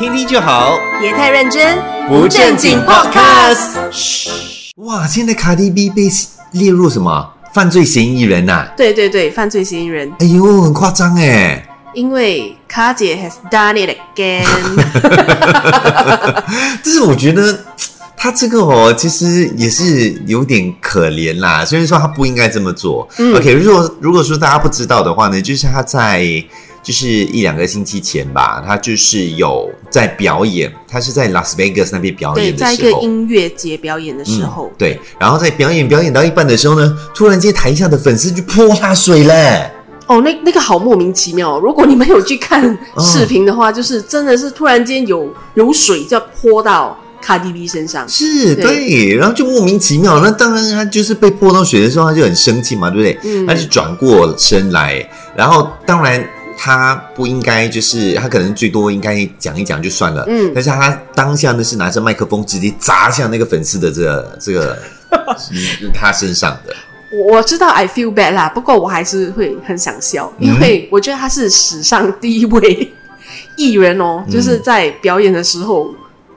听听就好，别太认真，不正经 Podcast。嘘，哇，现在卡迪 B 被列入什么犯罪嫌疑人呐、对对对，犯罪嫌疑人，哎呦，很夸张哎！因为卡姐 has done it again。但是我觉得他这个哦，其实也是有点可怜啦。虽然说他不应该这么做。嗯 OK，如果如果说大家不知道的话呢，就是他在就是一两个星期前吧，他就是有在表演，他是在拉斯维加斯那边表，演的在一个。音乐节表演的时候，对，然后在表演表演到一半的时候呢，突然间台下的粉丝就泼他水嘞。哦，那那个好莫名其妙哦。如果你们有去看视频的话，就是真的是突然间有有水就要泼到卡迪 B 身上。是对对，然后就莫名其妙。那当然，他就是被泼到水的时候，他就很生气嘛，对不对？嗯他就转过身来，然后当然他不应该，就是他可能最多应该讲一讲就算了，嗯但是他当下呢是拿着麦克风直接砸向那个粉丝的这个这个嗯 他身上的。我我知道 I feel bad 啦，不过我还是会很想笑，因为我觉得他是史上第一位艺人哦，嗯就是在表演的时候，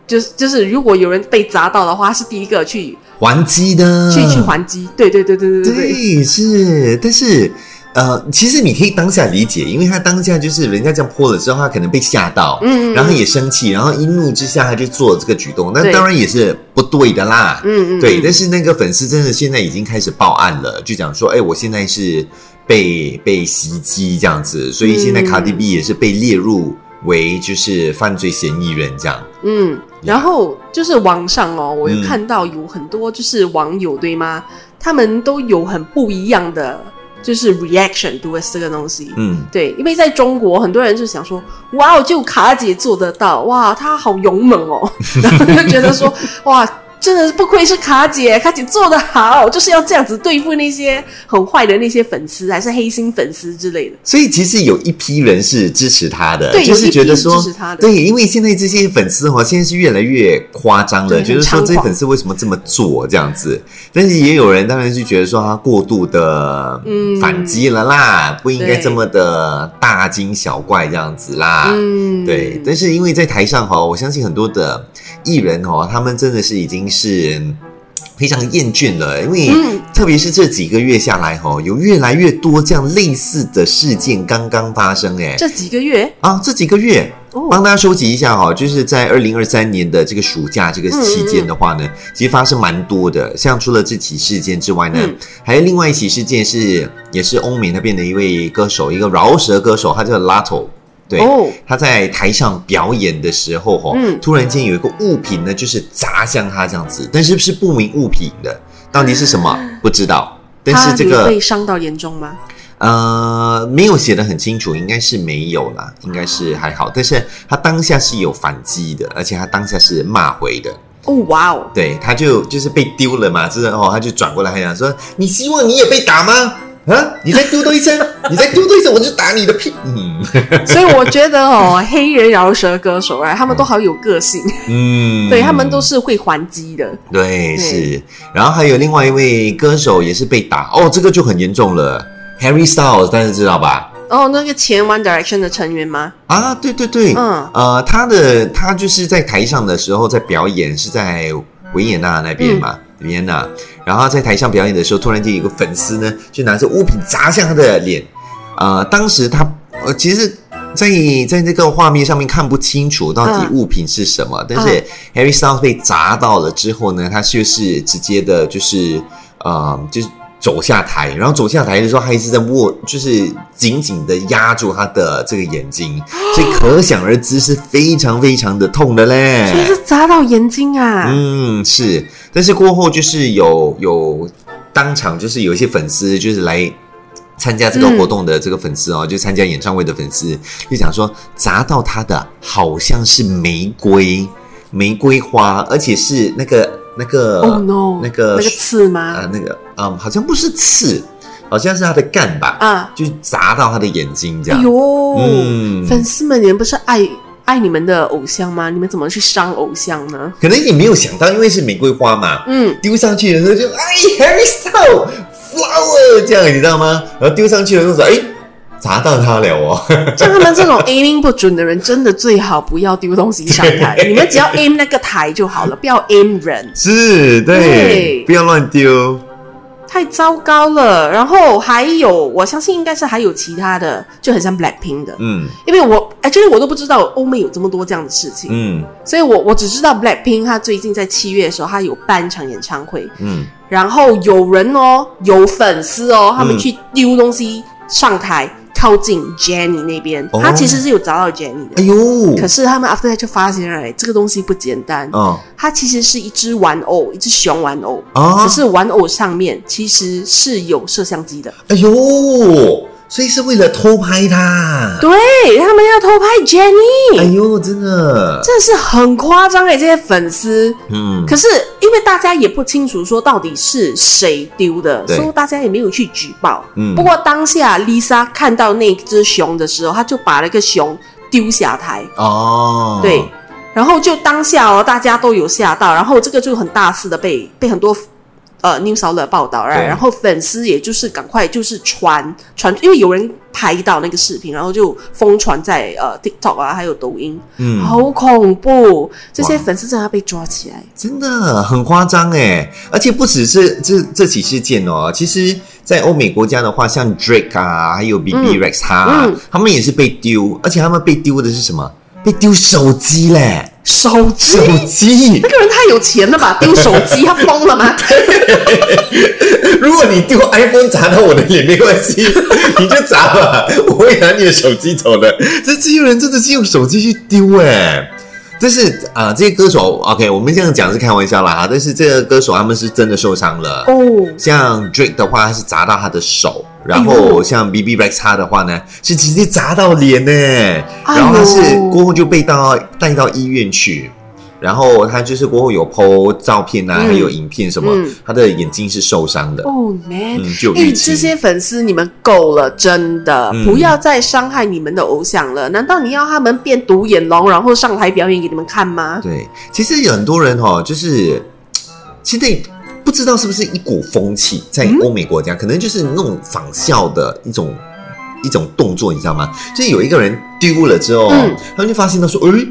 就是就是如果有人被砸到的话，他是第一个去还击的，去去还击。对对对对对。对，是，但是呃，其实你可以当下理解，因为他当下就是人家这样泼了之后，他可能被吓到，嗯嗯然后也生气，然后一怒之下他就做了这个举动，那当然也是不对的啦，嗯嗯，对。嗯但是那个粉丝真的现在已经开始报案了，就讲说，哎，我现在是被被袭击这样子，所以现在卡迪 B 也是被列入为就是犯罪嫌疑人这样。嗯，然后就是网上哦，我有嗯看到有很多就是网友对吗？他们都有很不一样的就是 reaction towards 这个东西。嗯，对，因为在中国，很多人就想说，哇，就卡姐做得到，哇，她好勇猛哦，然后就觉得说，哇，真的是不愧是卡姐，卡姐做得好，就是要这样子对付那些很坏的那些粉丝，还是黑心粉丝之类的。所以其实有一批人是支持他的，对就是觉得说对，因为现在这些粉丝哈，现在是越来越夸张了，对觉得说这些粉丝为什么这么做这样子？但是也有人当然是觉得说他过度的嗯反击了啦，不应该这么的大惊小怪这样子啦。嗯，对，但是因为在台上哈，我相信很多的艺人哦，他们真的是已经是非常厌倦了，因为嗯特别是这几个月下来哈，有越来越多这样类似的事件刚刚发生哎。这几个月啊，这几个月哦帮大家收集一下哈，就是在二零二三年的这个暑假这个期间的话呢，其实发生蛮多的。像除了这起事件之外呢，嗯还有另外一起事件是，也是欧美那边的一位歌手，一个饶舌歌手，他叫 Lato。对，哦他在台上表演的时候，哈、嗯突然间有一个物品呢，就是砸向他这样子，但是不是不明物品的，到底是什么不知道。但是这个被伤到严重吗？呃，没有写的很清楚，应该是没有啦，应该是还好。但是他当下是有反击的，而且他当下是骂回的。哦，哇哦，对，他就就是被丢了嘛，之后他就转过来还讲说：“你希望你也被打吗？啊，你再嘟嘟一声，你再嘟嘟一声，我就打你的屁。”嗯所以我觉得哦，黑人饶舌歌手啊，他们都好有个性，嗯，对他们都是会还击的。对对是。然后还有另外一位歌手也是被打，哦，这个就很严重了，Harry Styles，大家知道吧？哦，那个前 One Direction 的成员吗？啊，对对对，嗯呃，他的他就是在台上的时候在表演，是在维也纳那边嘛，维也纳。然后在台上表演的时候，突然间有个粉丝呢，就拿着物品砸向他的脸。呃，当时他呃，其实在在那个画面上面看不清楚到底嗯物品是什么，但是 Harry Styles 被砸到了之后呢，他就是直接的，就是呃，就是。走下台，然后走下台的时候，他一直在握，就是紧紧的压住他的这个眼睛，所以可想而知是非常非常的痛的嘞。所以是砸到眼睛啊！嗯，是，但是过后就是有有当场就是有一些粉丝就是来参加这个活动的这个粉丝哦，就参加演唱会的粉丝就讲说砸到他的好像是玫瑰玫瑰花，而且是那个那个、Oh no，那个那个刺吗？啊那个嗯好像不是刺，好像是他的干吧，啊，就砸到他的眼睛这样。哎呦，嗯粉丝们，你们不是爱爱你们的偶像吗？你们怎么去伤偶像呢？可能也没有想到，因为是玫瑰花嘛，嗯，丢上去的时候就哎，Harry Styles flower 这样，你知道吗？然后丢上去的时候说，哎，砸到他了哦。像他们这种 aiming 不准的人，真的最好不要丢东西上台，你们只要 aim 那个台就好了，不要 aim 人。是，对，对不要乱丢。太糟糕了。然后还有，我相信应该是还有其他的，就很像 Blackpink 的，嗯。因为我哎，其实我都不知道欧美有这么多这样的事情，嗯。所以我我只知道 Blackpink 他最近在七月的时候，他有办一场演唱会，嗯，然后有人哦，有粉丝哦，他们嗯。去丢东西上台，靠近 Jenny 那边，哦。他其实是有找到 Jenny 的。哎呦，可是他们 after that 就发现，哎，这个东西不简单，哦。它其实是一只玩偶，一只熊玩偶，啊。可，是玩偶上面其实是有摄像机的。哎呦，所以是为了偷拍他。对他们要偷拍 Jenny，、哎呦，真的，真的是很夸张哎，这些粉丝。嗯可是因为大家也不清楚说到底是谁丢的，所以大家也没有去举报。嗯不过当下 Lisa 看到那只熊的时候，她就把那个熊丢下台，哦，对，然后就当下哦，大家都有吓到，然后这个就很大肆的被被很多。呃，news outlet 报道，对然后粉丝也就是赶快就是传传，因为有人拍到那个视频，然后就疯传在呃 TikTok 啊，还有抖音，嗯，好恐怖！这些粉丝真的要被抓起来。真的很夸张哎，而且不只是这这起事件哦，其实，在欧美国家的话，像 Drake 啊，还有 BB Rex 他、啊嗯他们也是被丢，而且他们被丢的是什么？被丢手机嘞，手机，手机那。个人太有钱了吧？丢手机，他疯了吗？如果你丢 iPhone 砸到我的脸没关系，你就砸吧，我会拿你的手机走的。这这些人真的是用手机去丢哎。但是啊、这些歌手 OK，我们这样讲是开玩笑啦哈。但是这个歌手他们是真的受伤了。哦，像 Drake 的话，他是砸到他的手，然哎后像 BB Rex 他的话呢，是直接砸到脸呢。哎然后他是过后就被到带到医院去，然后他就是过后有 PO 照片啊，嗯还有影片什么，嗯他的眼睛是受伤的。哦，man，嗯，就有哎、这些粉丝你们够了，真的、嗯不要再伤害你们的偶像了。难道你要他们变独眼龙，然后上台表演给你们看吗？对，其实有很多人哦，就是 现在不知道是不是一股风气，在嗯欧美国家，可能就是那种仿效的一种一种动作，你知道吗？就是有一个人丢了之后，嗯他们就发现他说，诶，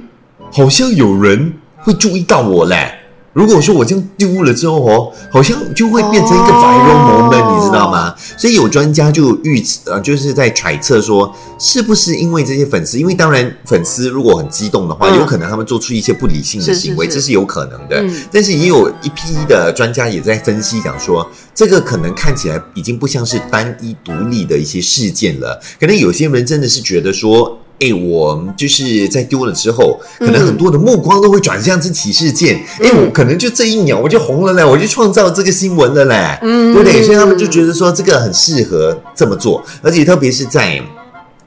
好像有人会注意到我嘞。如果说我这样丢了之后哦，好像就会变成一个 viral moment，、哦你知道吗？所以有专家就预呃，就是在揣测说，是不是因为这些粉丝？因为当然粉丝如果很激动的话，嗯有可能他们做出一些不理性的是是行为，是这是有可能的。嗯但是也有一批的专家也在分析讲说，这个可能看起来已经不像是单一独立的一些事件了，可能有些人真的是觉得说。哎，我就是在丢了之后，可能很多的目光都会转向这起事件。哎、嗯我可能就这一秒我就红了嘞，我就创造这个新闻了嘞，嗯对不对？所以他们就觉得说这个很适合这么做，而且特别是在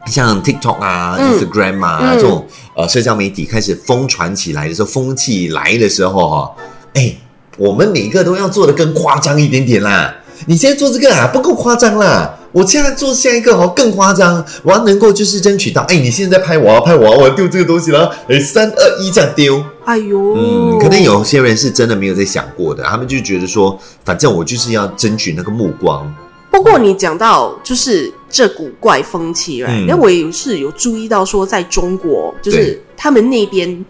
像 TikTok 啊、嗯 Instagram 啊、嗯这种呃社交媒体开始疯传起来的时候，风气来的时候哈、哎，我们每个都要做的更夸张一点点啦。你现在做这个啊，不够夸张啦。我现在做下一个哦，更夸张。我要能够就是争取到，哎，你现在拍我啊拍我啊，我要丢这个东西了，哎，三二一这样丢。哎呦，嗯，可能有些人是真的没有在想过的，他们就觉得说，反正我就是要争取那个目光。不过你讲到就是这股怪风气，right？嗯那、我也是有注意到说，在中国，就是他们那边，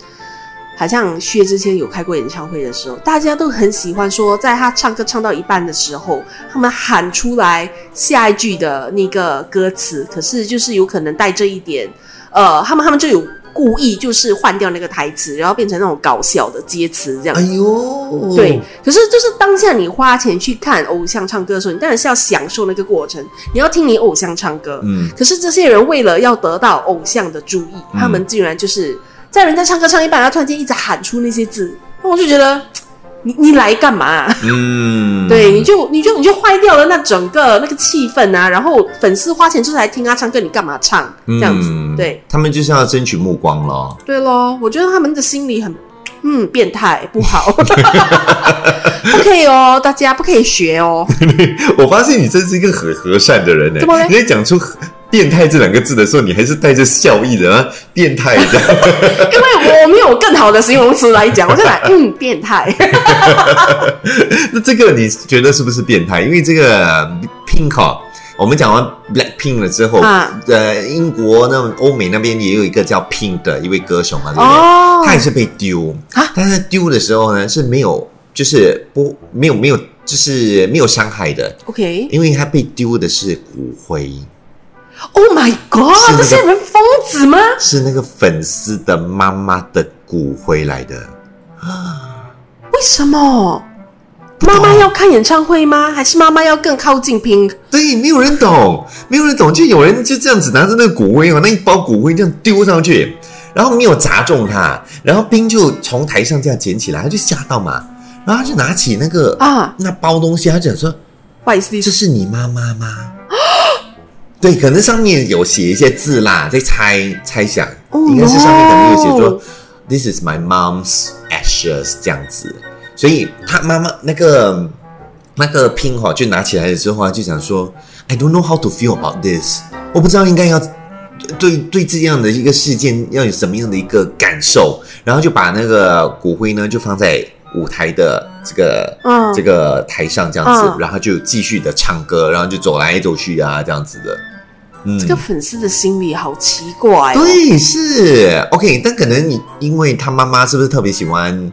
好像薛之谦有开过演唱会的时候，大家都很喜欢说，在他唱歌唱到一半的时候，他们喊出来下一句的那个歌词，可是就是有可能带着一点，呃，他们他们就有故意就是换掉那个台词，然后变成那种搞笑的接词这样。哎呦，对，可是就是当下你花钱去看偶像唱歌的时候，你当然是要享受那个过程，你要听你偶像唱歌。嗯，可是这些人为了要得到偶像的注意，嗯。他们竟然就是在人家唱歌唱一半，他突然间一直喊出那些字，那我就觉得。你你来干嘛、啊？嗯，对，你就你就你就坏掉了那整个那个气氛啊！然后粉丝花钱就是来听他唱歌，你干嘛唱这样子？嗯对他们就是要争取目光咯。对咯，我觉得他们的心理很嗯变态，不好，不可以哦，大家不可以学哦。我发现你真是一个很和善的人呢怎么嘞。你在讲出“变态”这两个字的时候，你还是带着笑意的啊，变态这样。因为我没有更好的形容词来讲，我就来嗯变态。那这个你觉得是不是变态？因为这个 Pink 哦我们讲完 Blackpink 了之后，啊呃，英国那欧美那边也有一个叫 Pink 的一位歌手嘛，对不对？哦他也是被丢啊，但是丢的时候呢是没有，就是不没有没有，就是没有伤害的，OK，因为他被丢的是骨灰，Oh my God，那个这些人疯子吗？是那个粉丝的妈妈的骨灰来的。为什么？妈妈要看演唱会吗？还是妈妈要更靠近 Pink？对，没有人懂，没有人懂，就有人就这样子拿着那个骨灰哦，那一包骨灰这样丢上去，然后没有砸中他，然后冰就从台上这样捡起来，他就吓到嘛，然后他就拿起那个啊那包东西，他就讲说不好意思，这是你妈妈吗？对，可能上面有写一些字啦，在猜猜想，Oh 应该是上面可能有写说 “This is my mom's ashes” 这样子，所以他妈妈那个那个拼哈就拿起来了之后啊，就想说 “I don't know how to feel about this”，我不知道应该要对对这样的一个事件要有什么样的一个感受，然后就把那个骨灰呢就放在舞台的这个嗯。这个台上这样子，嗯。然后就继续的唱歌，然后就走来走去啊这样子的，嗯，这个粉丝的心理好奇怪、哦。对是 OK，但可能你因为他妈妈是不是特别喜欢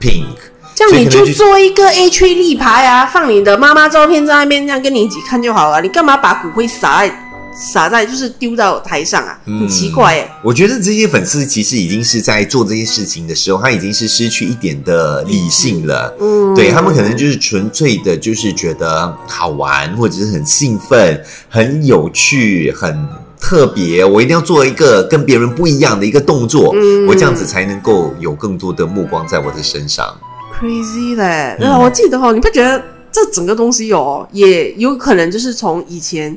Pink？这样你就做一个 A 区立牌啊，放你的妈妈照片在那边，这样跟你一起看就好了。你干嘛把骨灰撒在撒在就是丢到台上啊？很奇怪哎。我觉得这些粉丝其实已经是在做这些事情的时候，他已经是失去一点的理性了。嗯，对他们可能就是纯粹的，就是觉得好玩，或者是很兴奋、很有趣、很特别。我一定要做一个跟别人不一样的一个动作，嗯我这样子才能够有更多的目光在我的身上。crazy 嘞。嗯、我记得哦，你不觉得这整个东西哦，也有可能就是从以前。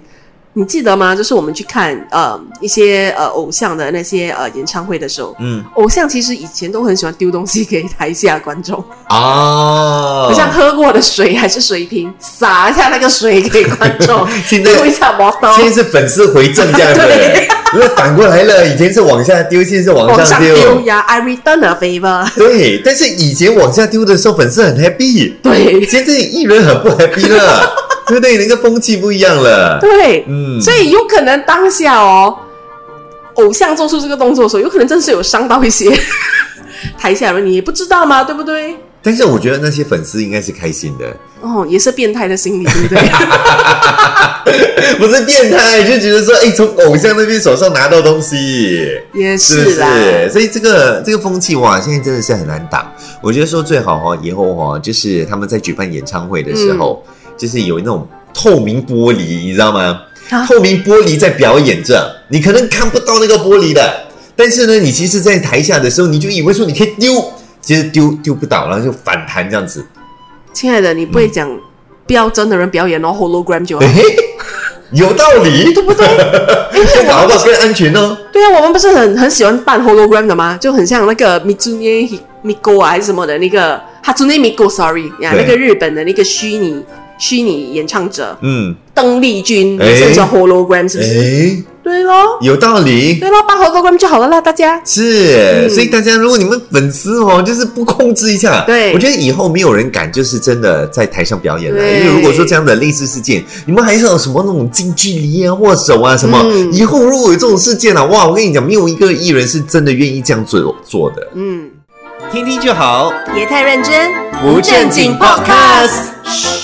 你记得吗？就是我们去看呃一些呃偶像的那些呃演唱会的时候，嗯，偶像其实以前都很喜欢丢东西给台下观众，哦，好像喝过的水还是水瓶，洒一下那个水给观众，现在丢一下毛刀，现在是粉丝回正这样子 对，因为反过来了，以前是往下丢，现在是往往上丢。上丢呀，I return a favor。对，但是以前往下丢的时候，粉丝很 happy，对。现在艺人很不 happy 了，对不对？那个风气不一样了。对，嗯，所以有可能当下哦，偶像做出这个动作的时候，有可能真是有伤到一些 台下人，你也不知道嘛，对不对？但是我觉得那些粉丝应该是开心的，哦，也是变态的心理，对不对？不是变态，就觉得说，哎，从偶像那边手上拿到东西，也是啦，是？所以这个这个风气哇，现在真的是很难挡。我觉得说最好哈，以后哈，就是他们在举办演唱会的时候，就是有那种透明玻璃，你知道吗？啊透明玻璃在表演着，你可能看不到那个玻璃的，但是呢，你其实，在台下的时候，你就以为说你可以丢，其实丢丢不倒，然后就反弹这样子。亲爱的，你不会讲不要真的人表演哦，hologram 就好哎，有道理，对不对？先搞不好更安全哦。对啊，我们不是很很喜欢扮 hologram 的吗？就很像那个 Mitsune Miko 啊，还是什么的那个 Hatsune Miko，sorry 呀，对那个日本的那个虚拟虚拟演唱者嗯，邓丽君，哎也是叫 hologram，是不是？哎，对咯，有道理。对咯，扮 hologram 就好了啦，大家。是，嗯。所以大家如果你们粉丝哦，就是不控制一下，对。我觉得以后没有人敢就是真的在台上表演了，因为如果说这样的类似事件，你们还是有什么那种近距离啊、握手啊什么，嗯。以后如果有这种事件啊，哇，我跟你讲，没有一个艺人是真的愿意这样做做的，嗯，听听就好，别太认真，不正经 podcast